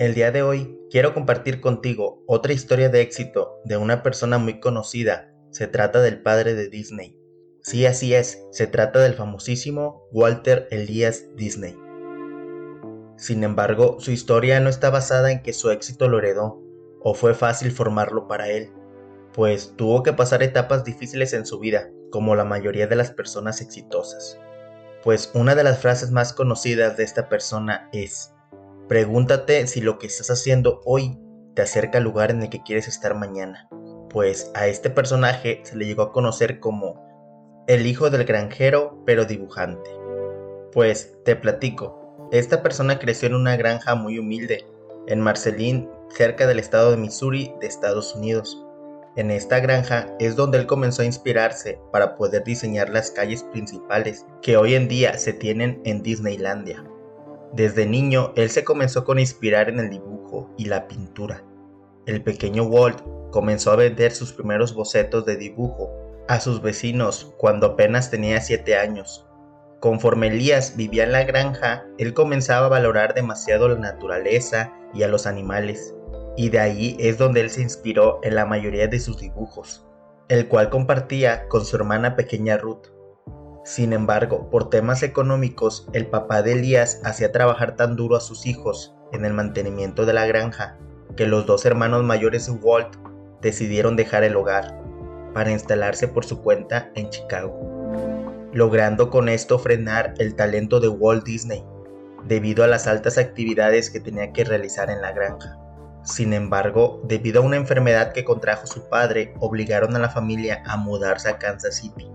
El día de hoy quiero compartir contigo otra historia de éxito de una persona muy conocida. Se trata del padre de Disney. Sí, así es, se trata del famosísimo Walter Elias Disney. Sin embargo, su historia no está basada en que su éxito lo heredó o fue fácil formarlo para él, pues tuvo que pasar etapas difíciles en su vida, como la mayoría de las personas exitosas. Pues una de las frases más conocidas de esta persona es, Pregúntate si lo que estás haciendo hoy te acerca al lugar en el que quieres estar mañana. Pues a este personaje se le llegó a conocer como el hijo del granjero pero dibujante. Pues te platico, esta persona creció en una granja muy humilde, en Marceline, cerca del estado de Missouri de Estados Unidos. En esta granja es donde él comenzó a inspirarse para poder diseñar las calles principales que hoy en día se tienen en Disneylandia. Desde niño, él se comenzó con inspirar en el dibujo y la pintura. El pequeño Walt comenzó a vender sus primeros bocetos de dibujo a sus vecinos cuando apenas tenía 7 años. Conforme Elías vivía en la granja, él comenzaba a valorar demasiado la naturaleza y a los animales, y de ahí es donde él se inspiró en la mayoría de sus dibujos, el cual compartía con su hermana pequeña Ruth. Sin embargo, por temas económicos, el papá de Elías hacía trabajar tan duro a sus hijos en el mantenimiento de la granja que los dos hermanos mayores de Walt decidieron dejar el hogar para instalarse por su cuenta en Chicago, logrando con esto frenar el talento de Walt Disney debido a las altas actividades que tenía que realizar en la granja. Sin embargo, debido a una enfermedad que contrajo su padre, obligaron a la familia a mudarse a Kansas City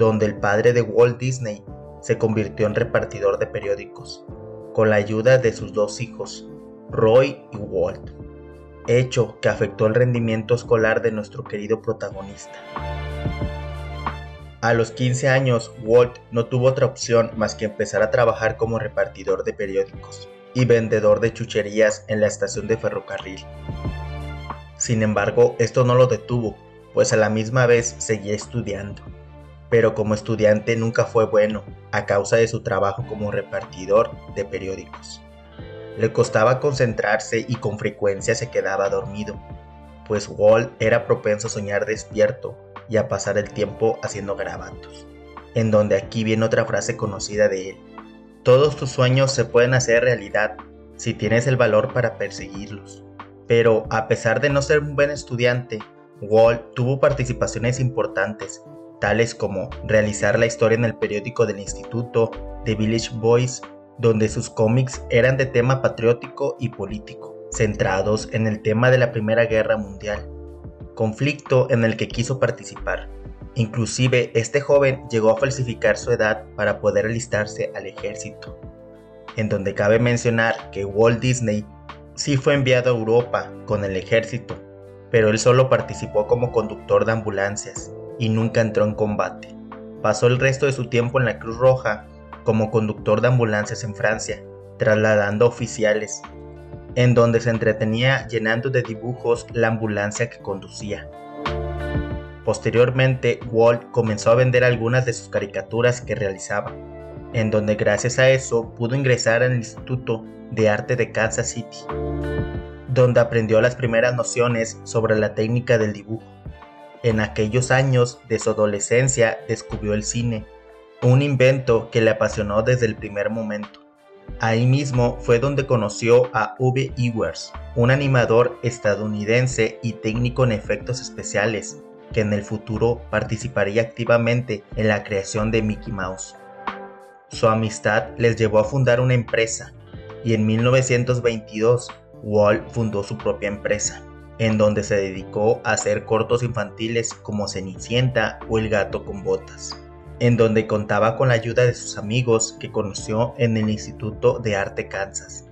donde el padre de Walt Disney se convirtió en repartidor de periódicos, con la ayuda de sus dos hijos, Roy y Walt, hecho que afectó el rendimiento escolar de nuestro querido protagonista. A los 15 años, Walt no tuvo otra opción más que empezar a trabajar como repartidor de periódicos y vendedor de chucherías en la estación de ferrocarril. Sin embargo, esto no lo detuvo, pues a la misma vez seguía estudiando pero como estudiante nunca fue bueno a causa de su trabajo como repartidor de periódicos. Le costaba concentrarse y con frecuencia se quedaba dormido, pues Walt era propenso a soñar despierto y a pasar el tiempo haciendo garabatos. En donde aquí viene otra frase conocida de él. Todos tus sueños se pueden hacer realidad si tienes el valor para perseguirlos. Pero a pesar de no ser un buen estudiante, Walt tuvo participaciones importantes tales como realizar la historia en el periódico del instituto The Village Boys, donde sus cómics eran de tema patriótico y político, centrados en el tema de la Primera Guerra Mundial, conflicto en el que quiso participar. Inclusive este joven llegó a falsificar su edad para poder alistarse al ejército, en donde cabe mencionar que Walt Disney sí fue enviado a Europa con el ejército, pero él solo participó como conductor de ambulancias y nunca entró en combate. Pasó el resto de su tiempo en la Cruz Roja como conductor de ambulancias en Francia, trasladando oficiales, en donde se entretenía llenando de dibujos la ambulancia que conducía. Posteriormente, Walt comenzó a vender algunas de sus caricaturas que realizaba, en donde gracias a eso pudo ingresar al Instituto de Arte de Kansas City, donde aprendió las primeras nociones sobre la técnica del dibujo. En aquellos años de su adolescencia descubrió el cine, un invento que le apasionó desde el primer momento. Ahí mismo fue donde conoció a V. Ewers, un animador estadounidense y técnico en efectos especiales, que en el futuro participaría activamente en la creación de Mickey Mouse. Su amistad les llevó a fundar una empresa y en 1922 Walt fundó su propia empresa en donde se dedicó a hacer cortos infantiles como Cenicienta o El gato con botas, en donde contaba con la ayuda de sus amigos que conoció en el Instituto de Arte Kansas.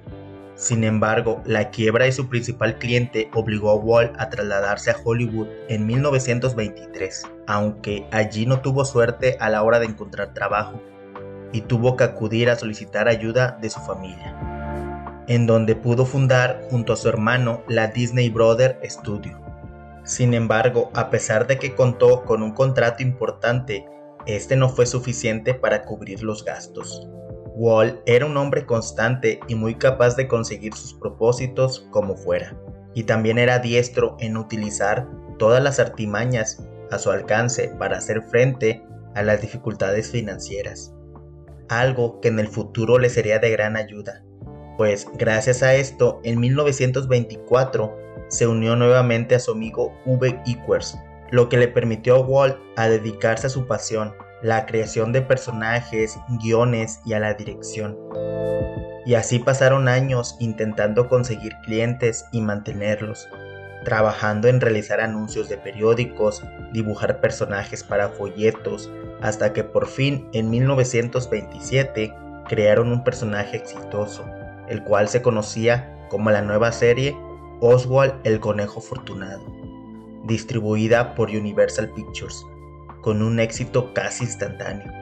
Sin embargo, la quiebra de su principal cliente obligó a Walt a trasladarse a Hollywood en 1923, aunque allí no tuvo suerte a la hora de encontrar trabajo y tuvo que acudir a solicitar ayuda de su familia en donde pudo fundar junto a su hermano la Disney Brother Studio. Sin embargo, a pesar de que contó con un contrato importante, este no fue suficiente para cubrir los gastos. Wall era un hombre constante y muy capaz de conseguir sus propósitos como fuera, y también era diestro en utilizar todas las artimañas a su alcance para hacer frente a las dificultades financieras, algo que en el futuro le sería de gran ayuda, pues gracias a esto en 1924 se unió nuevamente a su amigo V. Equers, lo que le permitió a Walt a dedicarse a su pasión, la creación de personajes, guiones y a la dirección. Y así pasaron años intentando conseguir clientes y mantenerlos, trabajando en realizar anuncios de periódicos, dibujar personajes para folletos, hasta que por fin en 1927 crearon un personaje exitoso, el cual se conocía como la nueva serie Oswald el Conejo Fortunado, distribuida por Universal Pictures, con un éxito casi instantáneo.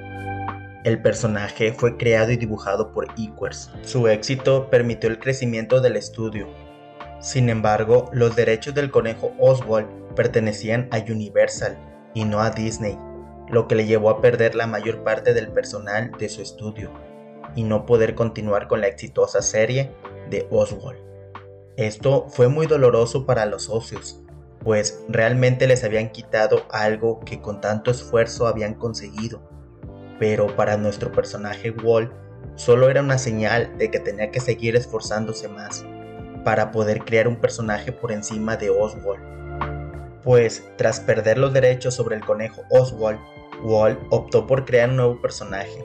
El personaje fue creado y dibujado por Equers. Su éxito permitió el crecimiento del estudio. Sin embargo, los derechos del conejo Oswald pertenecían a Universal y no a Disney, lo que le llevó a perder la mayor parte del personal de su estudio y no poder continuar con la exitosa serie de Oswald. Esto fue muy doloroso para los socios, pues realmente les habían quitado algo que con tanto esfuerzo habían conseguido. Pero para nuestro personaje Walt solo era una señal de que tenía que seguir esforzándose más para poder crear un personaje por encima de Oswald. Pues tras perder los derechos sobre el conejo Oswald, Walt optó por crear un nuevo personaje,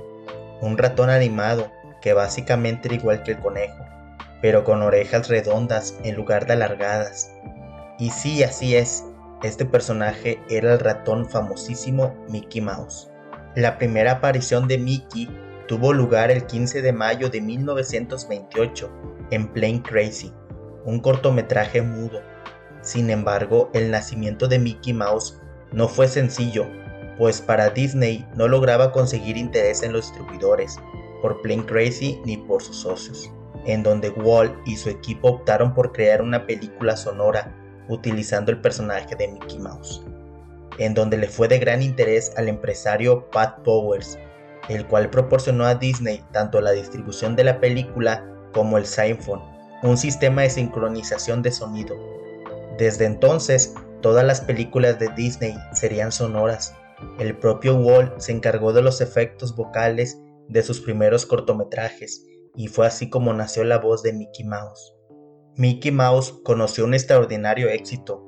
un ratón animado que básicamente era igual que el conejo, pero con orejas redondas en lugar de alargadas. Y sí, así es, este personaje era el ratón famosísimo Mickey Mouse. La primera aparición de Mickey tuvo lugar el 15 de mayo de 1928 en Plain Crazy, un cortometraje mudo. Sin embargo, el nacimiento de Mickey Mouse no fue sencillo, pues para Disney no lograba conseguir interés en los distribuidores, por Plain Crazy ni por sus socios en donde Walt y su equipo optaron por crear una película sonora utilizando el personaje de Mickey Mouse, en donde le fue de gran interés al empresario Pat Powers, el cual proporcionó a Disney tanto la distribución de la película como el Symphone, un sistema de sincronización de sonido. Desde entonces, todas las películas de Disney serían sonoras. El propio Walt se encargó de los efectos vocales de sus primeros cortometrajes y fue así como nació la voz de Mickey Mouse. Mickey Mouse conoció un extraordinario éxito,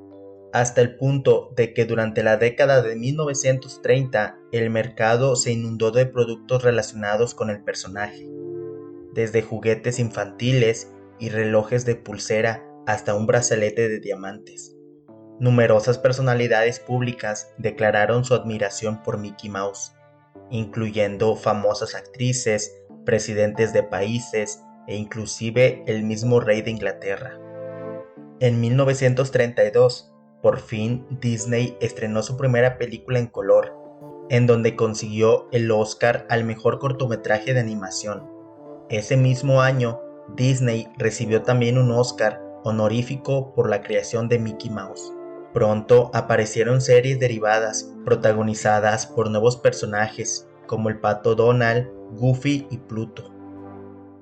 hasta el punto de que durante la década de 1930 el mercado se inundó de productos relacionados con el personaje, desde juguetes infantiles y relojes de pulsera hasta un brazalete de diamantes. Numerosas personalidades públicas declararon su admiración por Mickey Mouse, incluyendo famosas actrices, presidentes de países e inclusive el mismo rey de Inglaterra. En 1932, por fin Disney estrenó su primera película en color, en donde consiguió el Oscar al mejor cortometraje de animación. Ese mismo año, Disney recibió también un Oscar honorífico por la creación de Mickey Mouse. Pronto aparecieron series derivadas protagonizadas por nuevos personajes como el pato Donald, Goofy y Pluto.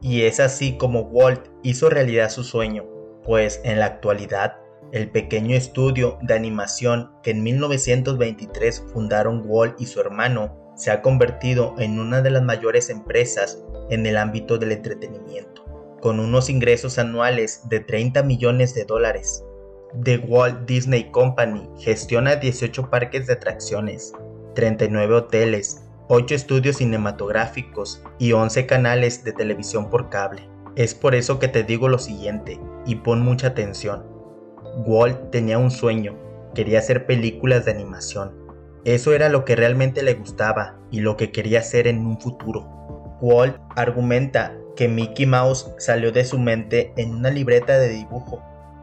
Y es así como Walt hizo realidad su sueño, pues en la actualidad el pequeño estudio de animación que en 1923 fundaron Walt y su hermano se ha convertido en una de las mayores empresas en el ámbito del entretenimiento, con unos ingresos anuales de 30 millones de dólares. The Walt Disney Company gestiona 18 parques de atracciones, 39 hoteles, 8 estudios cinematográficos y 11 canales de televisión por cable. Es por eso que te digo lo siguiente, y pon mucha atención. Walt tenía un sueño, quería hacer películas de animación. Eso era lo que realmente le gustaba y lo que quería hacer en un futuro. Walt argumenta que Mickey Mouse salió de su mente en una libreta de dibujo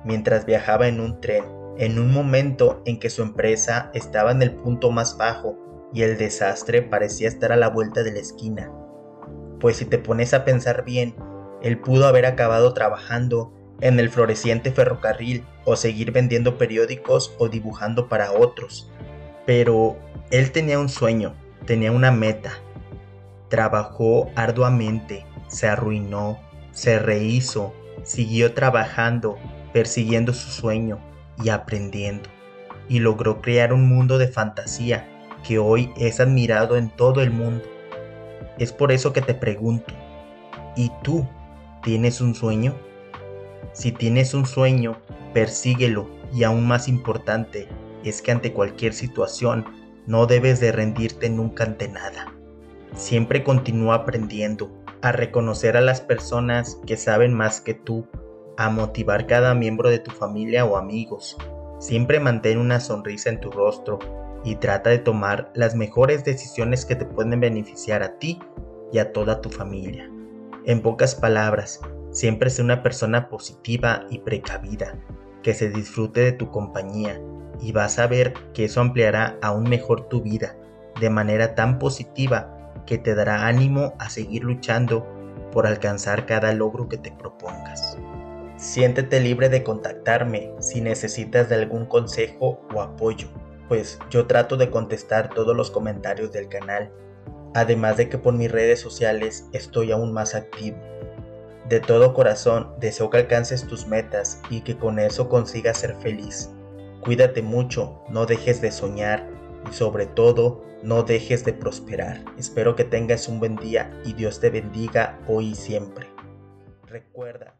mientras viajaba en un tren, en un momento en que su empresa estaba en el punto más bajo y el desastre parecía estar a la vuelta de la esquina. Pues si te pones a pensar bien, él pudo haber acabado trabajando en el floreciente ferrocarril o seguir vendiendo periódicos o dibujando para otros. Pero él tenía un sueño, tenía una meta. Trabajó arduamente se arruinó, se rehizo, siguió trabajando, persiguiendo su sueño y aprendiendo, y logró crear un mundo de fantasía que hoy es admirado en todo el mundo. Es por eso que te pregunto, ¿y tú tienes un sueño? Si tienes un sueño, persíguelo y aún más importante es que ante cualquier situación no debes de rendirte nunca ante nada. Siempre continúa aprendiendo, a reconocer a las personas que saben más que tú, a motivar cada miembro de tu familia o amigos. Siempre mantén una sonrisa en tu rostro y trata de tomar las mejores decisiones que te pueden beneficiar a ti y a toda tu familia. En pocas palabras, siempre sé una persona positiva y precavida, que se disfrute de tu compañía y vas a ver que eso ampliará aún mejor tu vida de manera tan positiva que te dará ánimo a seguir luchando por alcanzar cada logro que te propongas. Siéntete libre de contactarme si necesitas de algún consejo o apoyo, pues yo trato de contestar todos los comentarios del canal, además de que por mis redes sociales estoy aún más activo. De todo corazón deseo que alcances tus metas y que con eso consigas ser feliz. Cuídate mucho, no dejes de soñar y sobre todo no dejes de prosperar. Espero que tengas un buen día y Dios te bendiga hoy y siempre. Recuerda